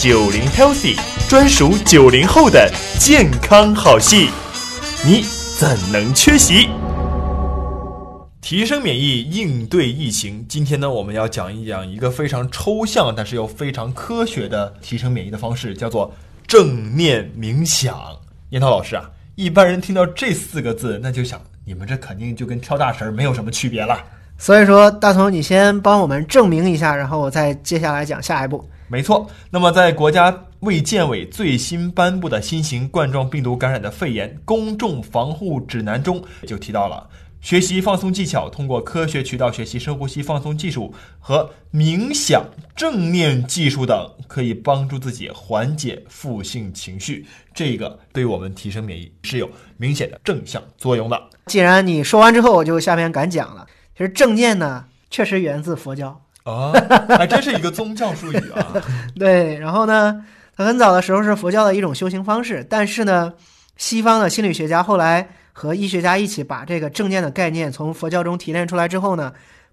九零 Healthy，专属九零后的健康好戏，你怎能缺席？提升免疫，应对疫情。今天呢，我们要讲一讲一个非常抽象，但是又非常科学的提升免疫的方式，叫做正念冥想。烟涛老师啊，一般人听到这四个字，那就想，你们这肯定就跟跳大神没有什么区别了。所以说，大同，你先帮我们证明一下，然后我再接下来讲下一步。没错，那么在国家卫健委最新颁布的新型冠状病毒感染的肺炎公众防护指南中就提到了，学习放松技巧，通过科学渠道学习深呼吸放松技术和冥想、正念技术等，可以帮助自己缓解负性情绪。这个对我们提升免疫是有明显的正向作用的。既然你说完之后，我就下面敢讲了。其实正念呢，确实源自佛教。啊，还真是一个宗教术语啊！对，然后呢，它很早的时候是佛教的一种修行方式，但是呢，西方的心理学家后来和医学家一起把这个正念的概念从佛教中提炼出来之后呢，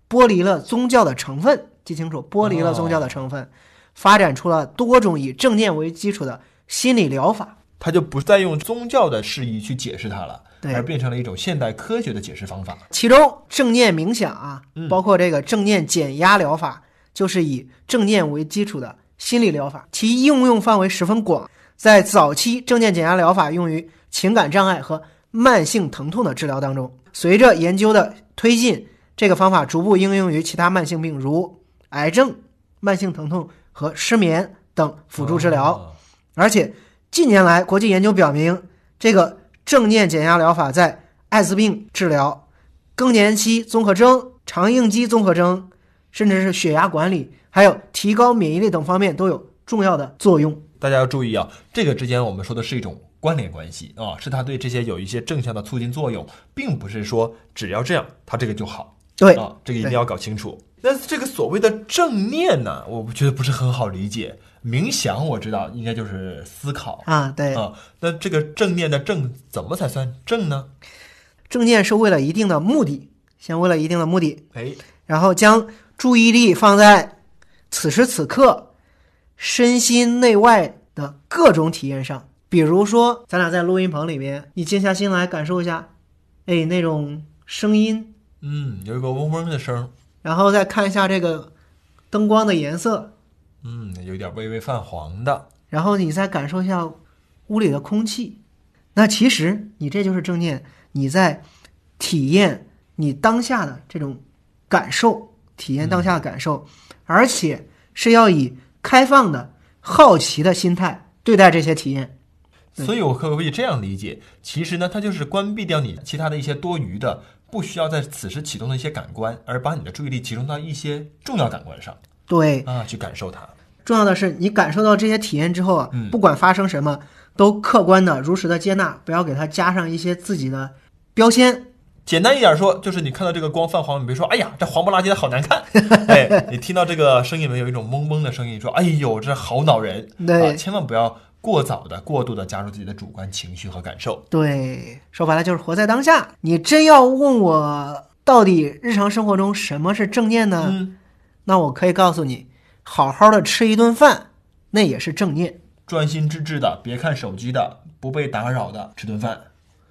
剥离了宗教的成分，记清楚，剥离了宗教的成分，发展出了多种以正念为基础的心理疗法。他就不再用宗教的释义去解释它了。而变成了一种现代科学的解释方法。其中正念冥想啊嗯，包括这个正念减压疗法，就是以正念为基础的心理疗法，其应用范围十分广。在早期，正念减压疗法用于情感障碍和慢性疼痛的治疗当中。随着研究的推进，这个方法逐步应用于其他慢性病，如癌症、慢性疼痛和失眠等辅助治疗。哦而且近年来，国际研究表明，这个正念减压疗法在艾滋病治疗、更年期综合征、肠应激综合征，甚至是血压管理，还有提高免疫力等方面都有重要的作用。大家要注意啊，这个之间我们说的是一种关联关系啊，是它对这些有一些正向的促进作用，并不是说只要这样，它这个就好对，啊，这个一定要搞清楚。那这个所谓的正念呢，我觉得不是很好理解。冥想我知道应该就是思考啊，对，啊，那这个正念的正怎么才算正呢？正念是为了一定的目的，先为了一定的目的，哎，然后将注意力放在此时此刻身心内外的各种体验上。比如说，咱俩在录音棚里面，你静下心来感受一下，哎，那种声音，嗯，有一个嗡嗡的声儿，然后再看一下这个灯光的颜色，嗯，有点微微泛黄的，然后你再感受一下屋里的空气。那其实你这就是正念，你在体验你当下的这种感受，体验当下的感受，而且是要以开放的、好奇的心态对待这些体验。所以我可不可以这样理解？其实呢，它就是关闭掉你其他的一些多余的、不需要在此时启动的一些感官，而把你的注意力集中到一些重要感官上。对，啊，去感受它。重要的是你感受到这些体验之后啊，嗯。不管发生什么，都客观的、如实的接纳，不要给它加上一些自己的标签。简单一点说，就是你看到这个光泛黄，你别说“哎呀，这黄不拉几的好难看”，哎，你听到这个声音里面有一种嗡嗡的声音，说“哎呦，这好恼人”，对。啊，千万不要过早的、过度的加入自己的主观情绪和感受。对，说白了就是活在当下。你真要问我到底日常生活中什么是正念呢？嗯，那我可以告诉你，好好的吃一顿饭，那也是正念。专心致志的，别看手机的，不被打扰的吃顿饭。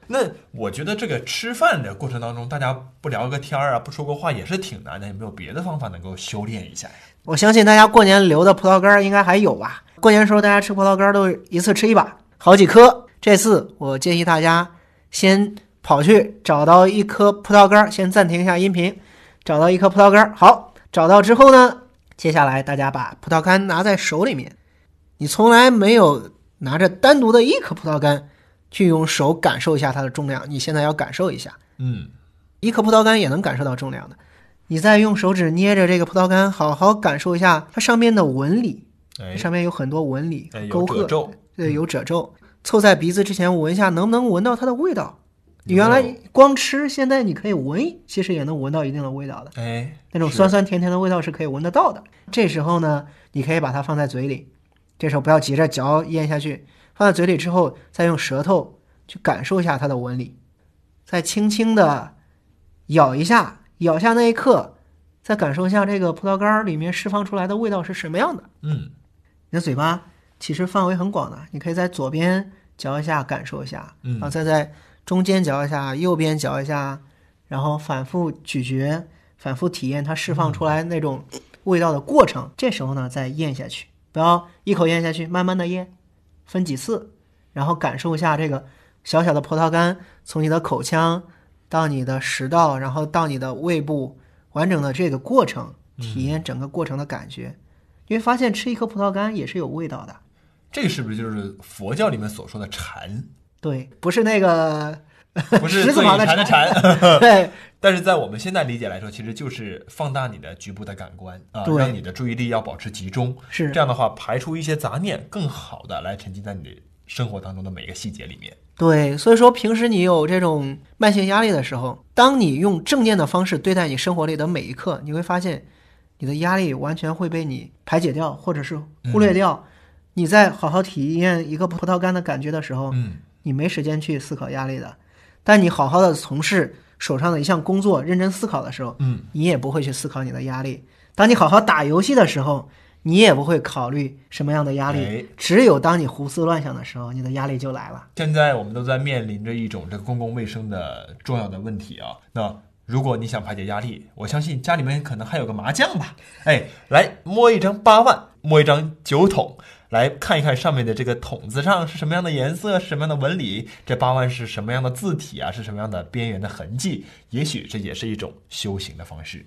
那我觉得这个吃饭的过程当中，大家不聊个天儿啊，不说个话也是挺难的。有没有别的方法能够修炼一下呀？我相信大家过年留的葡萄干儿应该还有吧？过年时候大家吃葡萄干儿都是一次吃一把，好几颗。这次我建议大家先跑去找到一颗葡萄干儿，先暂停一下音频，找到一颗葡萄干儿。好，找到之后呢，接下来大家把葡萄干拿在手里面，你从来没有拿着单独的一颗葡萄干去用手感受一下它的重量，你现在要感受一下。嗯，一颗葡萄干也能感受到重量的。你再用手指捏着这个葡萄干，好好感受一下它上面的纹理，哎，上面有很多纹理哎勾勒，有褶皱，对，有褶皱。凑在鼻子之前闻一下，能不能闻到它的味道？你原来光吃，现在你可以闻，其实也能闻到一定的味道的。哎，那种酸酸甜甜的味道是可以闻得到的。这时候呢，你可以把它放在嘴里，这时候不要急着嚼咽下去，放在嘴里之后，再用舌头去感受一下它的纹理，再轻轻的咬一下，咬下那一刻，再感受一下这个葡萄干儿里面释放出来的味道是什么样的。嗯，你的嘴巴其实范围很广的，你可以在左边嚼一下，感受一下，嗯然后再在中间嚼一下，右边嚼一下，然后反复咀嚼，反复体验它释放出来那种味道的过程。这时候呢，再咽下去，不要一口咽下去，慢慢的咽，分几次，然后感受一下这个小小的葡萄干从你的口腔到你的食道，然后到你的胃部，完整的这个过程，体验整个过程的感觉。你会发现吃一颗葡萄干也是有味道的。这个是不是就是佛教里面所说的禅？对，不是那个不是十字旁的禅的禅禅。对 但是在我们现在理解来说，其实就是放大你的局部的感官啊，对让你的注意力要保持集中。是这样的话，排除一些杂念，更好的来沉浸在你的生活当中的每个细节里面。对，所以说平时你有这种慢性压力的时候，当你用正念的方式对待你生活里的每一刻，你会发现你的压力完全会被你排解掉，或者是忽略掉。你在好好体验一个葡萄干的感觉的时候，嗯，你没时间去思考压力的。但你好好的从事手上的一项工作，认真思考的时候，嗯，你也不会去思考你的压力。当你好好打游戏的时候，你也不会考虑什么样的压力。哎只有当你胡思乱想的时候，你的压力就来了。现在我们都在面临着一种这个公共卫生的重要的问题啊。那如果你想排解压力，我相信家里面可能还有个麻将吧。哎，来摸一张八万，摸一张酒桶，来看一看上面的这个桶子上是什么样的颜色，什么样的纹理，这八万是什么样的字体啊，是什么样的边缘的痕迹。也许这也是一种修行的方式。